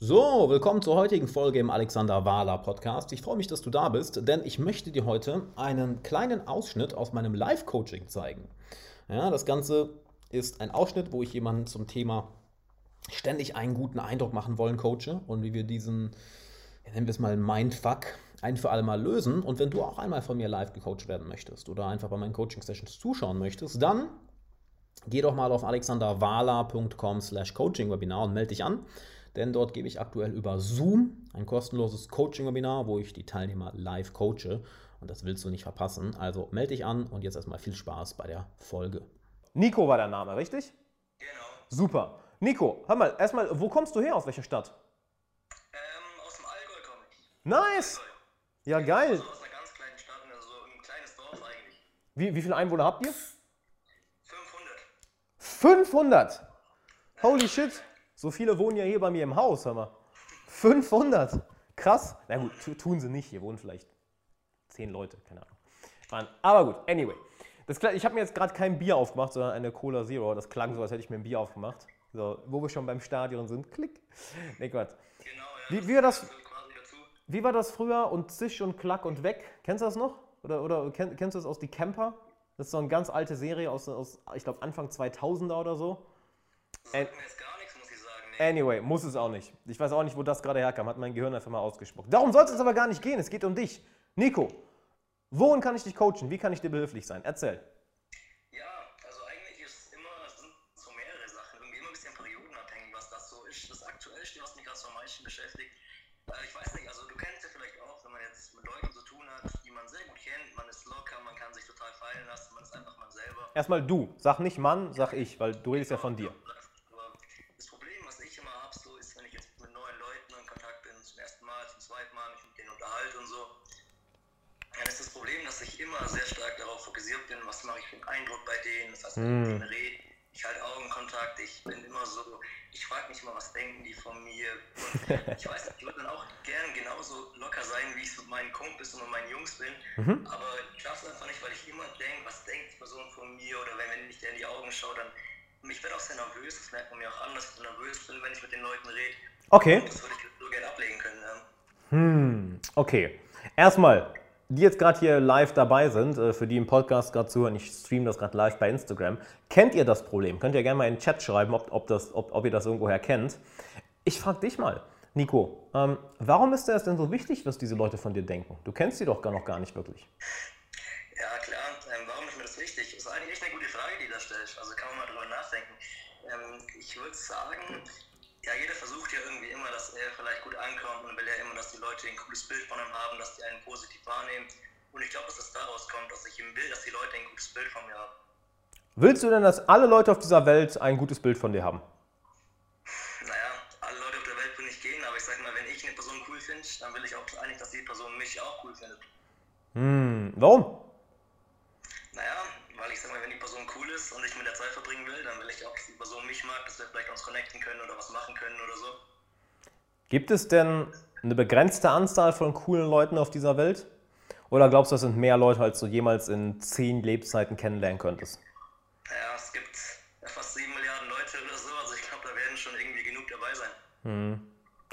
So, willkommen zur heutigen Folge im Alexander Wahler Podcast. Ich freue mich, dass du da bist, denn ich möchte dir heute einen kleinen Ausschnitt aus meinem Live-Coaching zeigen. Ja, das Ganze ist ein Ausschnitt, wo ich jemanden zum Thema ständig einen guten Eindruck machen wollen coache und wie wir diesen, nennen wir es mal Mindfuck, ein für alle Mal lösen. Und wenn du auch einmal von mir live gecoacht werden möchtest oder einfach bei meinen Coaching-Sessions zuschauen möchtest, dann geh doch mal auf alexanderwala.com slash coaching-webinar und melde dich an denn dort gebe ich aktuell über Zoom ein kostenloses Coaching-Webinar, wo ich die Teilnehmer live coache. Und das willst du nicht verpassen. Also melde dich an und jetzt erstmal viel Spaß bei der Folge. Nico war der Name, richtig? Genau. Super. Nico, hör mal, erstmal, wo kommst du her? Aus welcher Stadt? Ähm, aus dem Allgäu komme ich. Nice! Ja, geil. Also aus einer ganz kleinen Stadt, also ein kleines Dorf eigentlich. Wie, wie viele Einwohner habt ihr? 500. 500! Holy shit! So viele wohnen ja hier bei mir im Haus, hör mal. 500! Krass. Na gut, tu- tun sie nicht. Hier wohnen vielleicht 10 Leute, keine Ahnung. Aber gut, anyway. Das, ich habe mir jetzt gerade kein Bier aufgemacht, sondern eine Cola Zero. Das klang so, als hätte ich mir ein Bier aufgemacht. So, wo wir schon beim Stadion sind. Klick. Nee, Gott. Genau, ja. Wie- wie war das- gehört Quasi dazu. Wie war das früher? Und Zisch und Klack und Weg. Kennst du das noch? Oder, oder kenn, kennst du das aus Die Camper? Das ist so eine ganz alte Serie aus, aus ich glaube, Anfang 2000er oder so. Das sagt mir jetzt gar nichts, muss ich sagen. Nee. Anyway, muss es auch nicht. Ich weiß auch nicht, wo das gerade herkam. Hat mein Gehirn einfach mal ausgespuckt. Darum soll es aber gar nicht gehen. Es geht um dich. Nico, wohin kann ich dich coachen? Wie kann ich dir behilflich sein? Erzähl. Ja, also eigentlich ist es immer, es sind so mehrere Sachen. Irgendwie immer ein bisschen periodenabhängig, was das so ist. Das Aktuellste, was mich gerade so am meisten beschäftigt. Äh, ich weiß nicht, also du kennst ja vielleicht auch, wenn man jetzt mit Leuten zu tun hat, die man sehr gut kennt, man ist locker, man kann sich total fallen lassen, man ist einfach man selber. Erstmal du. Sag nicht Mann, sag ich, weil du redest ja von dir. Problem, was ich immer habe, so ist, wenn ich jetzt mit neuen Leuten in Kontakt bin, zum ersten Mal, zum zweiten Mal, mich mit denen unterhalte und so, dann ist das Problem, dass ich immer sehr stark darauf fokussiert bin, was mache ich für einen Eindruck bei denen, das heißt, wenn ich mit denen rede, ich halte Augenkontakt, ich bin immer so, ich frage mich immer, was denken die von mir. Und ich weiß ich würde dann auch gerne genauso locker sein, wie ich es mit meinen Kumpels und mit meinen Jungs bin. Aber ich schaffe es einfach nicht, weil ich immer denke, was denkt die Person von mir oder wenn, wenn ich dir in die Augen schaue, dann ich werde auch sehr nervös, das merkt man mir auch an, dass ich so nervös bin, wenn ich mit den Leuten rede. Okay. Das würde ich so gerne ablegen können. Ja. Hm, okay. Erstmal, die jetzt gerade hier live dabei sind, äh, für die im Podcast gerade zuhören, ich streame das gerade live bei Instagram. Kennt ihr das Problem? Könnt ihr gerne mal in den Chat schreiben, ob, ob, das, ob, ob ihr das irgendwoher kennt. Ich frage dich mal, Nico, ähm, warum ist es denn so wichtig, was diese Leute von dir denken? Du kennst sie doch gar noch gar nicht wirklich. Ja, klar. Ich würde sagen, ja, jeder versucht ja irgendwie immer, dass er vielleicht gut ankommt und will ja immer, dass die Leute ein cooles Bild von ihm haben, dass die einen positiv wahrnehmen. Und ich glaube, dass das daraus kommt, dass ich eben will, dass die Leute ein gutes Bild von mir haben. Willst du denn, dass alle Leute auf dieser Welt ein gutes Bild von dir haben? Naja, alle Leute auf der Welt will nicht gehen, aber ich sag mal, wenn ich eine Person cool finde, dann will ich auch eigentlich, dass die Person mich auch cool findet. Hm, warum? Weil ich sag mal, wenn die Person cool ist und ich mit der Zeit verbringen will, dann will ich auch, dass die Person mich mag, dass wir vielleicht uns connecten können oder was machen können oder so. Gibt es denn eine begrenzte Anzahl von coolen Leuten auf dieser Welt? Oder glaubst du, es sind mehr Leute, als du jemals in zehn Lebzeiten kennenlernen könntest? Naja, es gibt ja fast sieben Milliarden Leute oder so, also ich glaube, da werden schon irgendwie genug dabei sein.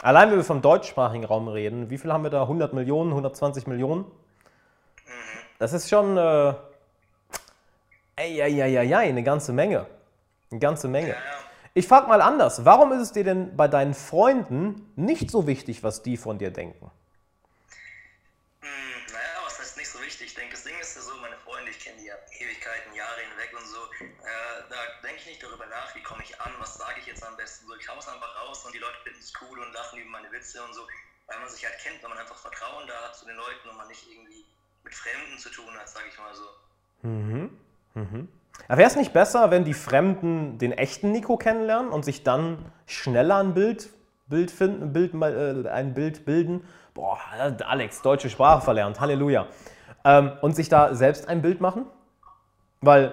Allein wenn wir vom deutschsprachigen Raum reden, wie viel haben wir da? 100 Millionen, 120 Millionen? Das ist schon äh, ey, eine ganze Menge. Eine ganze Menge. Ja, ja. Ich frage mal anders. Warum ist es dir denn bei deinen Freunden nicht so wichtig, was die von dir denken? Hm, naja, was heißt nicht so wichtig? Ich denke, das Ding ist ja so, meine Freunde, ich kenne die ja Ewigkeiten, Jahre hinweg und so. Äh, da denke ich nicht darüber nach, wie komme ich an, was sage ich jetzt am besten. So, ich hau's einfach raus und die Leute finden es cool und lachen über meine Witze und so. Weil man sich halt kennt, weil man einfach Vertrauen da hat zu den Leuten und man nicht irgendwie mit Fremden zu tun hat, sage ich mal so. Wäre es nicht besser, wenn die Fremden den echten Nico kennenlernen und sich dann schneller ein Bild, Bild finden, Bild, äh, ein Bild bilden? Boah, Alex, deutsche Sprache verlernt, Halleluja. Ähm, und sich da selbst ein Bild machen? Weil Ja,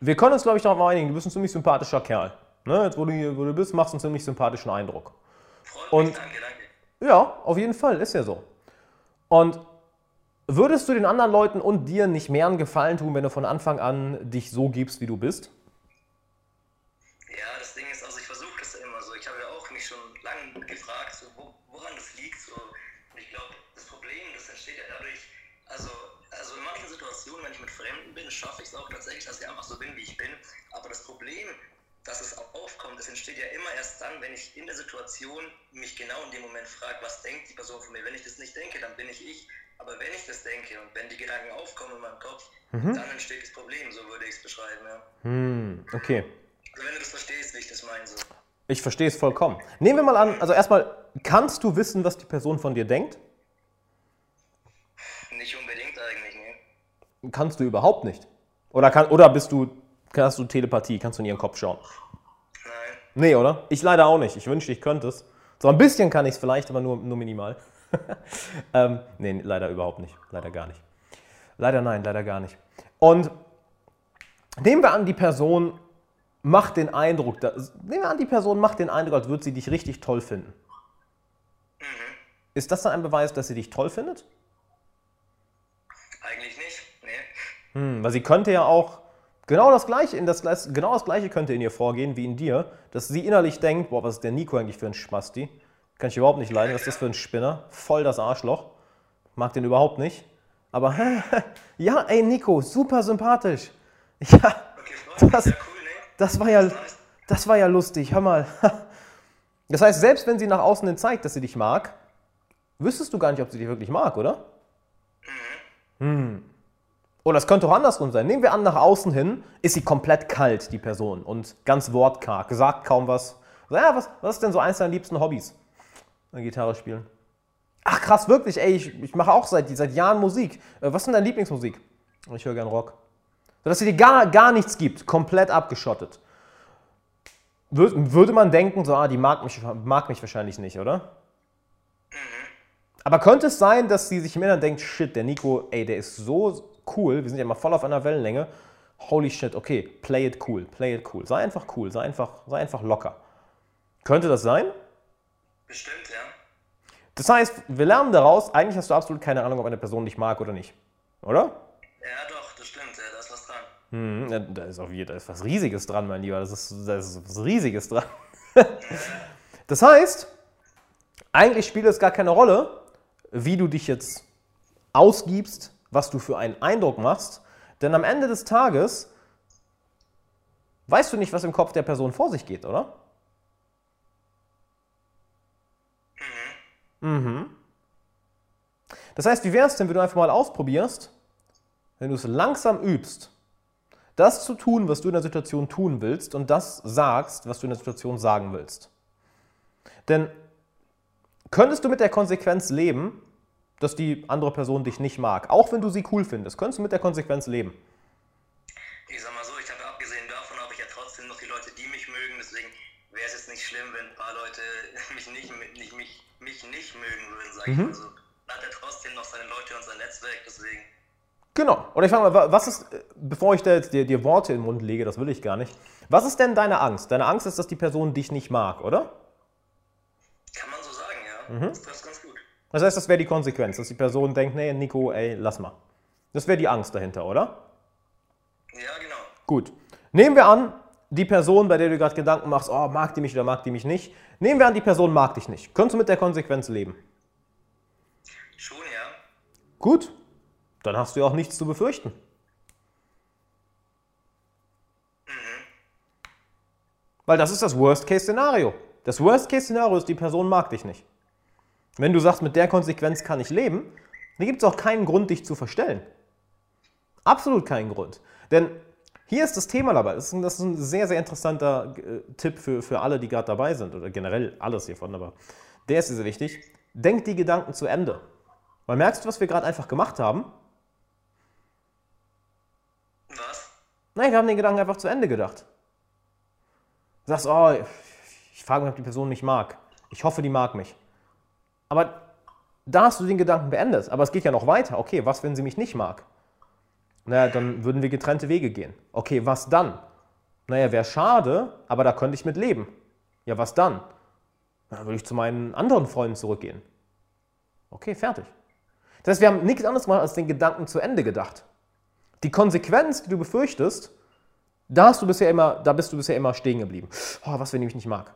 wir können uns, glaube ich, darauf einigen, du bist ein ziemlich sympathischer Kerl. Ne? Jetzt, wo du hier wo du bist, machst du einen ziemlich sympathischen Eindruck. freut Und- mich, danke, danke. Ja, auf jeden Fall, ist ja so. Und würdest du den anderen Leuten und dir nicht mehr einen Gefallen tun, wenn du von Anfang an dich so gibst, wie du bist? Ja, das Ding ist, also ich versuche das immer so. Ich habe ja auch mich schon lange gefragt, so wo, woran das liegt. So. Und ich glaube, das Problem, das entsteht ja dadurch, also, also in manchen Situationen, wenn ich mit Fremden bin, schaffe ich es auch tatsächlich, dass ich einfach so bin, wie ich bin. Aber das Problem, dass es auch aufkommt, das entsteht ja immer erst dann, wenn ich in der Situation mich genau in dem Moment frage, was denkt die Person von mir. Wenn ich das nicht denke, dann bin ich ich. Aber wenn ich das denke und wenn die Gedanken aufkommen in meinem Kopf, dann entsteht das Problem, so würde ich es beschreiben. Ja. Hm, okay. Also wenn du das verstehst, wie ich das meine. So. Ich verstehe es vollkommen. Nehmen wir mal an, also erstmal, kannst du wissen, was die Person von dir denkt? Nicht unbedingt eigentlich, ne? Kannst du überhaupt nicht. Oder, kann, oder bist du, hast du Telepathie, kannst du in ihren Kopf schauen? Nein. Nee, oder? Ich leider auch nicht. Ich wünschte, ich könnte es. So ein bisschen kann ich es vielleicht, aber nur, nur minimal. ähm, nee, leider überhaupt nicht. Leider gar nicht. Leider nein, leider gar nicht. Und nehmen wir an, die Person macht den Eindruck, da, nehmen wir an, die Person macht den Eindruck, als würde sie dich richtig toll finden. Ist das dann ein Beweis, dass sie dich toll findet? Eigentlich nicht, ne? Hm, weil sie könnte ja auch genau das gleiche in das genau das gleiche könnte in ihr vorgehen wie in dir, dass sie innerlich denkt, boah, was ist der Nico eigentlich für ein Spasti? Kann ich überhaupt nicht leiden, was ist das für ein Spinner? Voll das Arschloch. Mag den überhaupt nicht. Aber ja, ey Nico, super sympathisch. Ja, Das- das war ja das war ja lustig. Hör mal. Das heißt, selbst wenn sie nach außen hin zeigt, dass sie dich mag, wüsstest du gar nicht, ob sie dich wirklich mag, oder? Hm. Oder es könnte auch andersrum sein. Nehmen wir an, nach außen hin ist sie komplett kalt, die Person, und ganz wortkarg, sagt kaum was. Ja, was, was ist denn so eins deiner liebsten Hobbys? Gitarre spielen. Ach krass, wirklich, ey, ich, ich mache auch seit, seit Jahren Musik. Äh, was ist denn deine Lieblingsmusik? Ich höre gern Rock. So, dass sie dir gar, gar nichts gibt, komplett abgeschottet. Wür- Würde man denken, so, ah, die mag mich, mag mich wahrscheinlich nicht, oder? Aber könnte es sein, dass sie sich im Inneren denkt, shit, der Nico, ey, der ist so cool, wir sind ja mal voll auf einer Wellenlänge. Holy shit, okay, play it cool, play it cool. Sei einfach cool, sei einfach, sei einfach locker. Könnte das sein? Bestimmt, ja. Das heißt, wir lernen daraus, eigentlich hast du absolut keine Ahnung, ob eine Person dich mag oder nicht. Oder? Ja, doch, das stimmt, ja, da ist was dran. Ja, da ist, jeden, da ist was Riesiges dran, mein Lieber. Das ist, da ist was Riesiges dran. das heißt, eigentlich spielt es gar keine Rolle, wie du dich jetzt ausgibst, was du für einen Eindruck machst, denn am Ende des Tages weißt du nicht, was im Kopf der Person vor sich geht, oder? Mhm. Das heißt, wie wäre es denn, wenn du einfach mal ausprobierst, wenn du es langsam übst, das zu tun, was du in der Situation tun willst und das sagst, was du in der Situation sagen willst. Denn könntest du mit der Konsequenz leben, dass die andere Person dich nicht mag, auch wenn du sie cool findest, könntest du mit der Konsequenz leben? Ich sag mal so, ich habe abgesehen davon, habe ich ja trotzdem noch die Leute, die mich mögen, deswegen wäre es jetzt nicht schlimm, wenn ein paar Leute mich nicht, nicht, mich, mich nicht mögen würden, sag ich mal so. Hat er trotzdem noch seine Leute und sein Netzwerk, deswegen. Genau. Oder ich frage mal, wa- was ist, bevor ich dir, dir Worte in den Mund lege, das will ich gar nicht. Was ist denn deine Angst? Deine Angst ist, dass die Person dich nicht mag, oder? Kann man so sagen, ja. Das trifft. Das heißt, das wäre die Konsequenz, dass die Person denkt, nee, Nico, ey, lass mal. Das wäre die Angst dahinter, oder? Ja, genau. Gut. Nehmen wir an, die Person, bei der du gerade Gedanken machst, oh, mag die mich oder mag die mich nicht. Nehmen wir an, die Person mag dich nicht. Könntest du mit der Konsequenz leben? Schon, ja. Gut. Dann hast du ja auch nichts zu befürchten. Weil das ist das Worst-Case-Szenario. Das Worst-Case-Szenario ist, die Person mag dich nicht. Wenn du sagst, mit der Konsequenz kann ich leben, dann gibt es auch keinen Grund, dich zu verstellen. Absolut keinen Grund. Denn hier ist das Thema dabei. Das ist ein, das ist ein sehr, sehr interessanter äh, Tipp für, für alle, die gerade dabei sind. Oder generell alles hiervon, aber der ist sehr wichtig. Denk die Gedanken zu Ende. Weil merkst du, was wir gerade einfach gemacht haben? Was? Nein, wir haben den Gedanken einfach zu Ende gedacht. Du sagst, oh, ich frage mich, ob die Person mich mag. Ich hoffe, die mag mich. Aber da hast du den Gedanken beendet. Aber es geht ja noch weiter. Okay, was, wenn sie mich nicht mag? Naja, dann würden wir getrennte Wege gehen. Okay, was dann? Naja, wäre schade, aber da könnte ich mit leben. Ja, was dann? Dann würde ich zu meinen anderen Freunden zurückgehen. Okay, fertig. Das heißt, wir haben nichts anderes gemacht, als den Gedanken zu Ende gedacht. Die Konsequenz, die du befürchtest, da, hast du bisher immer, da bist du bisher immer stehen geblieben. Oh, was, wenn die mich nicht mag?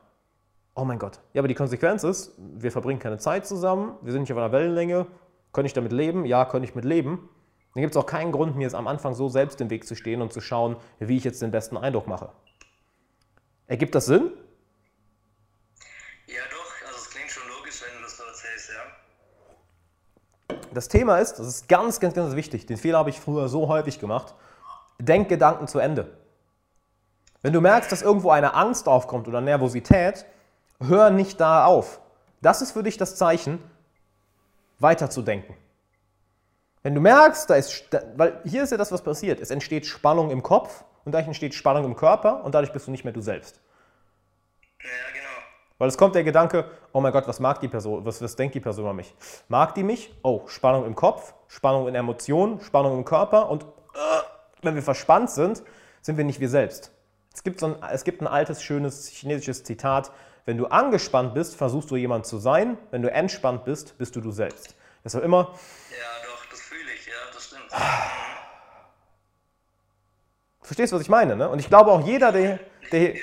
Oh mein Gott. Ja, aber die Konsequenz ist, wir verbringen keine Zeit zusammen, wir sind nicht auf einer Wellenlänge. Könnte ich damit leben? Ja, könnte ich mit leben. Dann gibt es auch keinen Grund, mir jetzt am Anfang so selbst im Weg zu stehen und zu schauen, wie ich jetzt den besten Eindruck mache. Ergibt das Sinn? Ja, doch, also es klingt schon logisch, wenn du das so erzählst, ja. Das Thema ist, das ist ganz, ganz, ganz wichtig. Den Fehler habe ich früher so häufig gemacht. Denk Gedanken zu Ende. Wenn du merkst, dass irgendwo eine Angst aufkommt oder Nervosität, hör nicht da auf. Das ist für dich das Zeichen, weiterzudenken. Wenn du merkst, da ist, weil hier ist ja das, was passiert. Es entsteht Spannung im Kopf und dadurch entsteht Spannung im Körper und dadurch bist du nicht mehr du selbst. Ja, genau. Weil es kommt der Gedanke, oh mein Gott, was mag die Person, was, was denkt die Person über mich? Mag die mich? Oh, Spannung im Kopf, Spannung in Emotionen, Spannung im Körper und äh, wenn wir verspannt sind, sind wir nicht wir selbst. Es gibt, so ein, es gibt ein altes, schönes chinesisches Zitat, wenn du angespannt bist, versuchst du jemand zu sein. Wenn du entspannt bist, bist du du selbst. Deshalb immer. Ja, doch, das fühle ich, ja, das stimmt. Verstehst du, was ich meine? Ne? Und ich glaube auch jeder, der, der hier.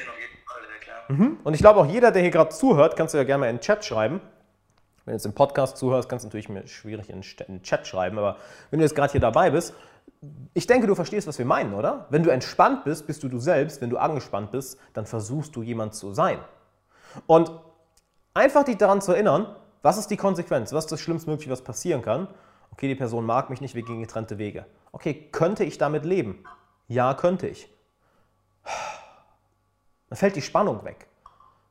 Mhm. und ich glaube auch jeder, der hier gerade zuhört, kannst du ja gerne mal in den Chat schreiben. Wenn du jetzt im Podcast zuhörst, kannst du natürlich mir schwierig in den Chat schreiben, aber wenn du jetzt gerade hier dabei bist, ich denke, du verstehst, was wir meinen, oder? Wenn du entspannt bist, bist du du selbst. Wenn du angespannt bist, dann versuchst du jemand zu sein. Und einfach dich daran zu erinnern, was ist die Konsequenz? Was ist das Schlimmstmögliche, was passieren kann? Okay, die Person mag mich nicht, wir gehen getrennte Wege. Okay, könnte ich damit leben? Ja, könnte ich. Dann fällt die Spannung weg.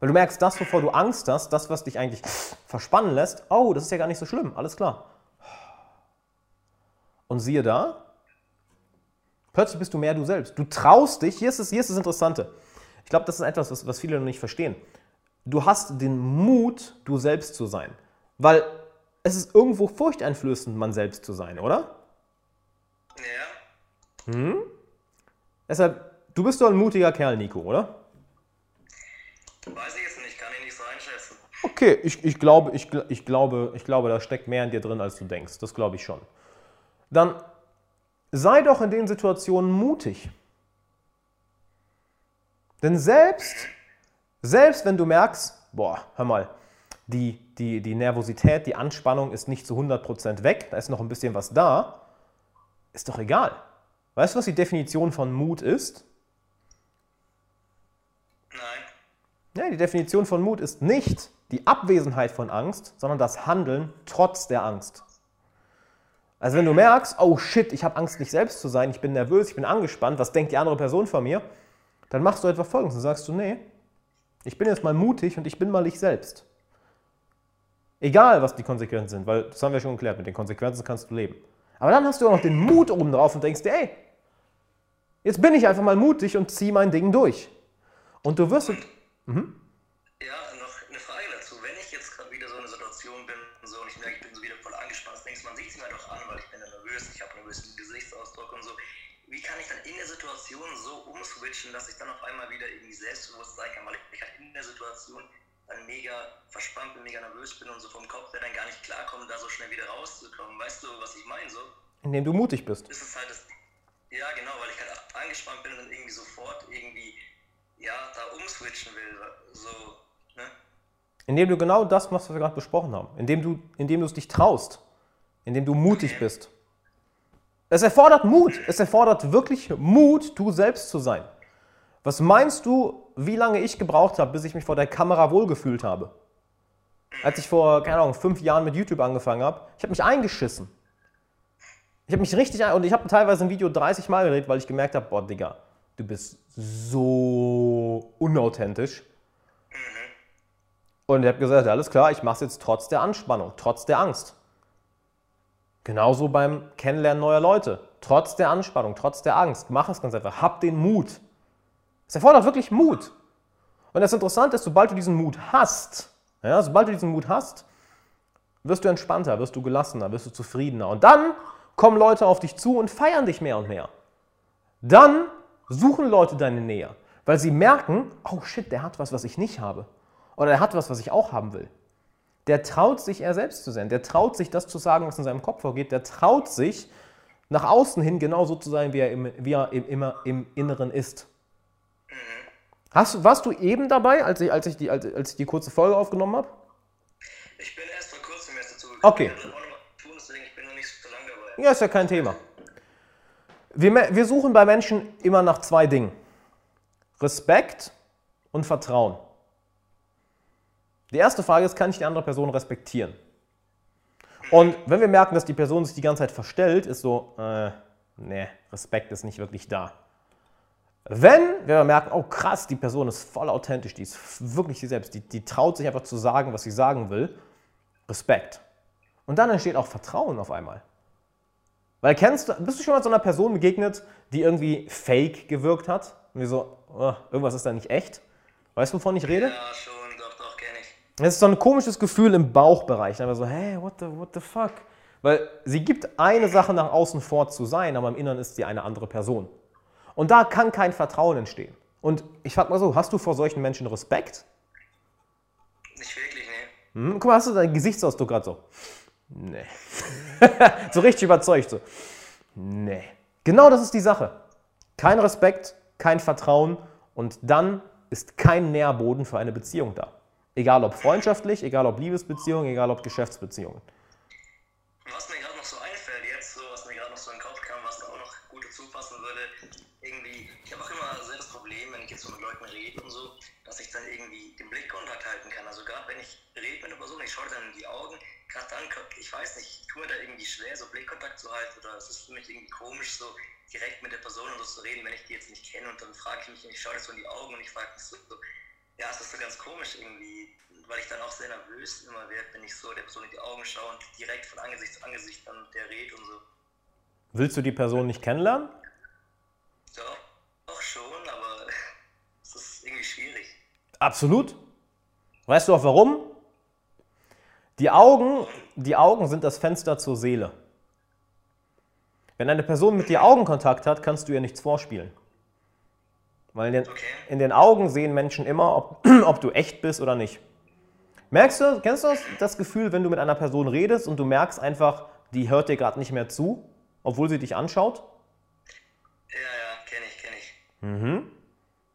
Weil du merkst, das, wovor du Angst hast, das, was dich eigentlich verspannen lässt, oh, das ist ja gar nicht so schlimm, alles klar. Und siehe da, plötzlich bist du mehr du selbst. Du traust dich, hier ist, es, hier ist das Interessante. Ich glaube, das ist etwas, was, was viele noch nicht verstehen du hast den Mut, du selbst zu sein. Weil es ist irgendwo furchteinflößend, man selbst zu sein, oder? Ja. Hm? Deshalb, du bist doch ein mutiger Kerl, Nico, oder? Weiß ich jetzt nicht, kann ich nicht so einschätzen. Okay, ich, ich, glaube, ich, ich, glaube, ich glaube, da steckt mehr in dir drin, als du denkst. Das glaube ich schon. Dann sei doch in den Situationen mutig. Denn selbst selbst wenn du merkst, boah, hör mal, die, die, die Nervosität, die Anspannung ist nicht zu 100% weg, da ist noch ein bisschen was da, ist doch egal. Weißt du, was die Definition von Mut ist? Nein. Ja, die Definition von Mut ist nicht die Abwesenheit von Angst, sondern das Handeln trotz der Angst. Also wenn du merkst, oh shit, ich habe Angst, nicht selbst zu sein, ich bin nervös, ich bin angespannt, was denkt die andere Person von mir? Dann machst du etwa folgendes, dann sagst du, nee, ich bin jetzt mal mutig und ich bin mal ich selbst. Egal, was die Konsequenzen sind, weil das haben wir schon geklärt, mit den Konsequenzen kannst du leben. Aber dann hast du auch noch den Mut oben drauf und denkst dir, ey, jetzt bin ich einfach mal mutig und ziehe mein Ding durch. Und du wirst. Mhm. Wie kann ich dann in der Situation so umswitchen, dass ich dann auf einmal wieder irgendwie selbstbewusst sein kann, weil ich halt in der Situation dann mega verspannt bin, mega nervös bin und so vom Kopf her dann gar nicht klarkomme, da so schnell wieder rauszukommen. Weißt du, was ich meine so? Indem du mutig bist. Ist es halt das, ja genau, weil ich halt angespannt bin und dann irgendwie sofort irgendwie, ja, da umswitchen will, so, ne? Indem du genau das machst, was wir gerade besprochen haben. Indem du, indem du es dich traust. Indem du mutig Okay. bist. Es erfordert Mut. Es erfordert wirklich Mut, du selbst zu sein. Was meinst du, wie lange ich gebraucht habe, bis ich mich vor der Kamera wohlgefühlt habe? Als ich vor, keine Ahnung, fünf Jahren mit YouTube angefangen habe, ich habe mich eingeschissen. Ich habe mich richtig ein und ich habe teilweise ein Video 30 Mal gedreht, weil ich gemerkt habe, boah, Digga, du bist so unauthentisch. Und ich habe gesagt, alles klar, ich mache es jetzt trotz der Anspannung, trotz der Angst. Genauso beim Kennenlernen neuer Leute. Trotz der Anspannung, trotz der Angst. Mach es ganz einfach. Hab den Mut. Es erfordert wirklich Mut. Und das Interessante ist, sobald du diesen Mut hast, ja, sobald du diesen Mut hast, wirst du entspannter, wirst du gelassener, wirst du zufriedener. Und dann kommen Leute auf dich zu und feiern dich mehr und mehr. Dann suchen Leute deine Nähe, weil sie merken, oh shit, der hat was, was ich nicht habe. Oder er hat was, was ich auch haben will. Der traut sich, er selbst zu sein. Der traut sich, das zu sagen, was in seinem Kopf vorgeht. Der traut sich, nach außen hin genauso zu sein, wie er, im, wie er im, immer im Inneren ist. Hast, warst du eben dabei, als ich, als ich, die, als, als ich die kurze Folge aufgenommen habe? Ich bin erst vor kurzem erst dazu gekommen. Okay. Tun, deswegen ich bin noch nicht so lange dabei. Ja, ist ja kein Thema. Wir, wir suchen bei Menschen immer nach zwei Dingen. Respekt und Vertrauen. Die erste Frage ist, kann ich die andere Person respektieren? Und wenn wir merken, dass die Person sich die ganze Zeit verstellt, ist so, äh, nee, Respekt ist nicht wirklich da. Wenn wir merken, oh krass, die Person ist voll authentisch, die ist wirklich sie selbst, die, die traut sich einfach zu sagen, was sie sagen will, Respekt. Und dann entsteht auch Vertrauen auf einmal. Weil kennst du, bist du schon mal so einer Person begegnet, die irgendwie fake gewirkt hat? Und wir so, oh, irgendwas ist da nicht echt? Weißt du, wovon ich rede? Ja, schon, doch, doch, kenne ich. Es ist so ein komisches Gefühl im Bauchbereich. Dann so, hey, what the, what the fuck? Weil sie gibt eine Sache nach außen vor zu sein, aber im Inneren ist sie eine andere Person. Und da kann kein Vertrauen entstehen. Und ich frage mal so, hast du vor solchen Menschen Respekt? Nicht wirklich, nee. Hm? Guck mal, hast du deinen Gesichtsausdruck gerade so? Nee. so richtig überzeugt so. Nee. Genau das ist die Sache. Kein Respekt, kein Vertrauen und dann ist kein Nährboden für eine Beziehung da. Egal ob freundschaftlich, egal ob Liebesbeziehung, egal ob Geschäftsbeziehungen. Was mir gerade noch so einfällt jetzt, so was mir gerade noch so in den Kopf kam, was da auch noch gut dazu passen würde, irgendwie, ich habe auch immer sehr das Problem, wenn ich jetzt so mit Leuten rede und so, dass ich dann irgendwie den Blickkontakt halten kann. Also gerade wenn ich rede mit einer Person, ich schaue dann in die Augen, gerade dann, ich weiß nicht, ich tue mir da irgendwie schwer, so Blickkontakt zu halten oder es ist für mich irgendwie komisch, so direkt mit der Person und so zu reden, wenn ich die jetzt nicht kenne und dann frage ich mich, ich schaue dir so in die Augen und ich frage mich so ja, es ist so ganz komisch irgendwie, weil ich dann auch sehr nervös immer werde, wenn ich so der Person in die Augen schaue und direkt von Angesicht zu Angesicht dann mit der redet und so. Willst du die Person nicht kennenlernen? Ja, auch schon, aber es ist irgendwie schwierig. Absolut. Weißt du auch warum? Die Augen, die Augen sind das Fenster zur Seele. Wenn eine Person mit dir Augenkontakt hat, kannst du ihr nichts vorspielen. Weil in den, Okay. in den Augen sehen Menschen immer, ob, ob du echt bist oder nicht. Merkst du, kennst du das, das Gefühl, wenn du mit einer Person redest und du merkst einfach, die hört dir gerade nicht mehr zu, obwohl sie dich anschaut? Ja, ja, kenne ich, kenne ich.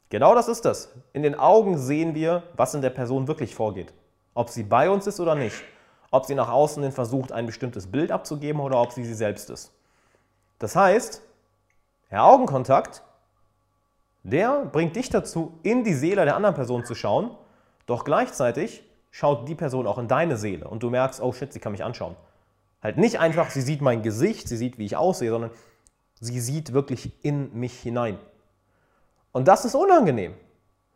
Genau das ist das. In den Augen sehen wir, was in der Person wirklich vorgeht. Ob sie bei uns ist oder nicht. Ob sie nach außen hin versucht, ein bestimmtes Bild abzugeben oder ob sie sie selbst ist. Das heißt, der Augenkontakt, der bringt dich dazu, in die Seele der anderen Person zu schauen, doch gleichzeitig schaut die Person auch in deine Seele und du merkst, oh shit, sie kann mich anschauen. Halt nicht einfach, sie sieht mein Gesicht, sie sieht, wie ich aussehe, sondern sie sieht wirklich in mich hinein. Und das ist unangenehm.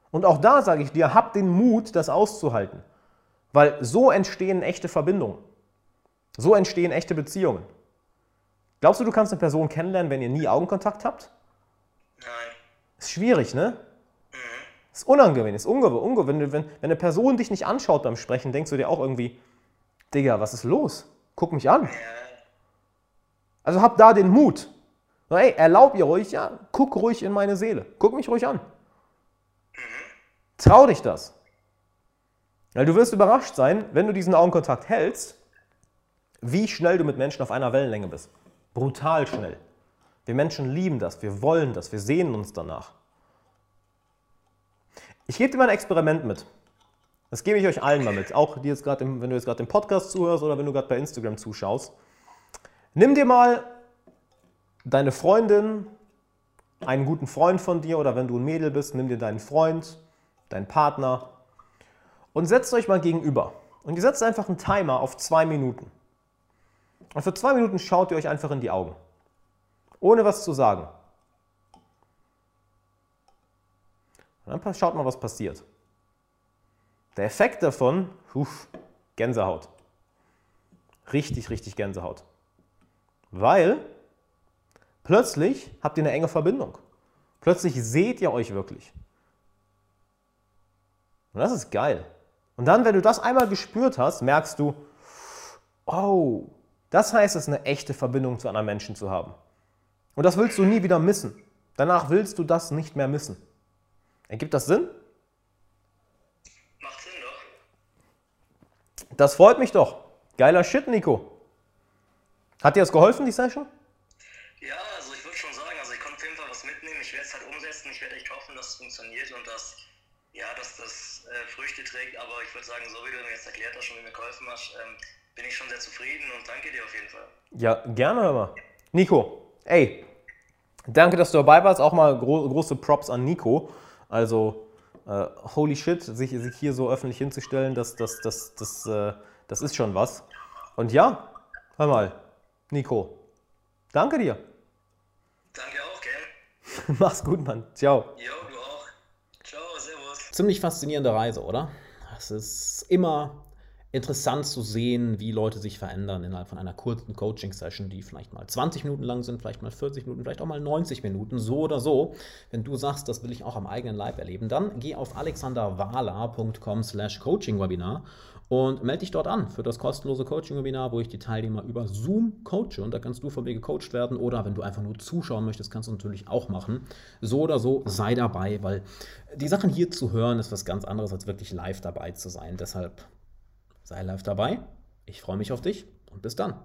Und auch da sage ich dir, hab den Mut, das auszuhalten. Weil so entstehen echte Verbindungen. So entstehen echte Beziehungen. Glaubst du, du kannst eine Person kennenlernen, wenn ihr nie Augenkontakt habt? Nein. Ist schwierig, ne? Ist unangenehm, ist ungewohnt. Unge wenn, wenn, wenn eine Person dich nicht anschaut beim Sprechen, denkst du dir auch irgendwie, Digga, was ist los? Guck mich an. Also hab da den Mut. Ey, erlaub ihr ruhig, ja, guck ruhig in meine Seele. Guck mich ruhig an. Trau dich das. Weil du wirst überrascht sein, wenn du diesen Augenkontakt hältst, wie schnell du mit Menschen auf einer Wellenlänge bist. Brutal schnell. Wir Menschen lieben das, wir wollen das, wir sehnen uns danach. Ich gebe dir mal ein Experiment mit. Das gebe ich euch allen mal mit. Auch die jetzt gerade wenn du jetzt gerade im Podcast zuhörst oder wenn du gerade bei Instagram zuschaust. Nimm dir mal deine Freundin, einen guten Freund von dir oder wenn du ein Mädel bist, nimm dir deinen Freund, deinen Partner und setzt euch mal gegenüber. Und ihr setzt einfach einen Timer auf zwei Minuten. Und für zwei Minuten schaut ihr euch einfach in die Augen. Ohne was zu sagen. Und dann schaut mal, was passiert. Der Effekt davon, huf, Gänsehaut. Richtig, richtig Gänsehaut. Weil plötzlich habt ihr eine enge Verbindung. Plötzlich seht ihr euch wirklich. Und das ist geil. Und dann, wenn du das einmal gespürt hast, merkst du, oh, das heißt es, eine echte Verbindung zu anderen Menschen zu haben. Und das willst du nie wieder missen. Danach willst du das nicht mehr missen. Ergibt das Sinn? macht Sinn doch. Das freut mich doch. Geiler Shit, Nico. Hat dir das geholfen, die Session? Ja, also ich würde schon sagen, also ich konnte auf jeden Fall was mitnehmen. Ich werde es halt umsetzen. Ich werde echt hoffen, dass es funktioniert und dass ja, dass das äh, Früchte trägt. Aber ich würde sagen, so wie du mir jetzt erklärt hast, schon wie du mir geholfen hast, ähm, bin ich schon sehr zufrieden und danke dir auf jeden Fall. Ja, gerne, hör mal. Nico, ey, danke, dass du dabei warst. Auch mal gro große Props an Nico. Also, äh, holy shit, sich, sich hier so öffentlich hinzustellen, das, das, das, das, äh, das ist schon was. Und ja, hör mal, Nico, danke dir. Danke auch, Ken. Mach's gut, Mann. Ciao. Jo, du auch. Ciao, servus. Ziemlich faszinierende Reise, oder? Es ist immer interessant zu sehen, wie Leute sich verändern innerhalb von einer kurzen Coaching-Session, die vielleicht mal 20 Minuten lang sind, vielleicht mal 40 Minuten, vielleicht auch mal 90 Minuten, so oder so. Wenn du sagst, das will ich auch am eigenen Leib erleben, dann geh auf alexanderwala.com slash coaching-webinar und melde dich dort an für das kostenlose Coaching-Webinar, wo ich die Teilnehmer über Zoom coache und da kannst du von mir gecoacht werden oder wenn du einfach nur zuschauen möchtest, kannst du natürlich auch machen. So oder so sei dabei, weil die Sachen hier zu hören ist was ganz anderes, als wirklich live dabei zu sein. Deshalb sei live dabei. Ich freue mich auf dich und bis dann.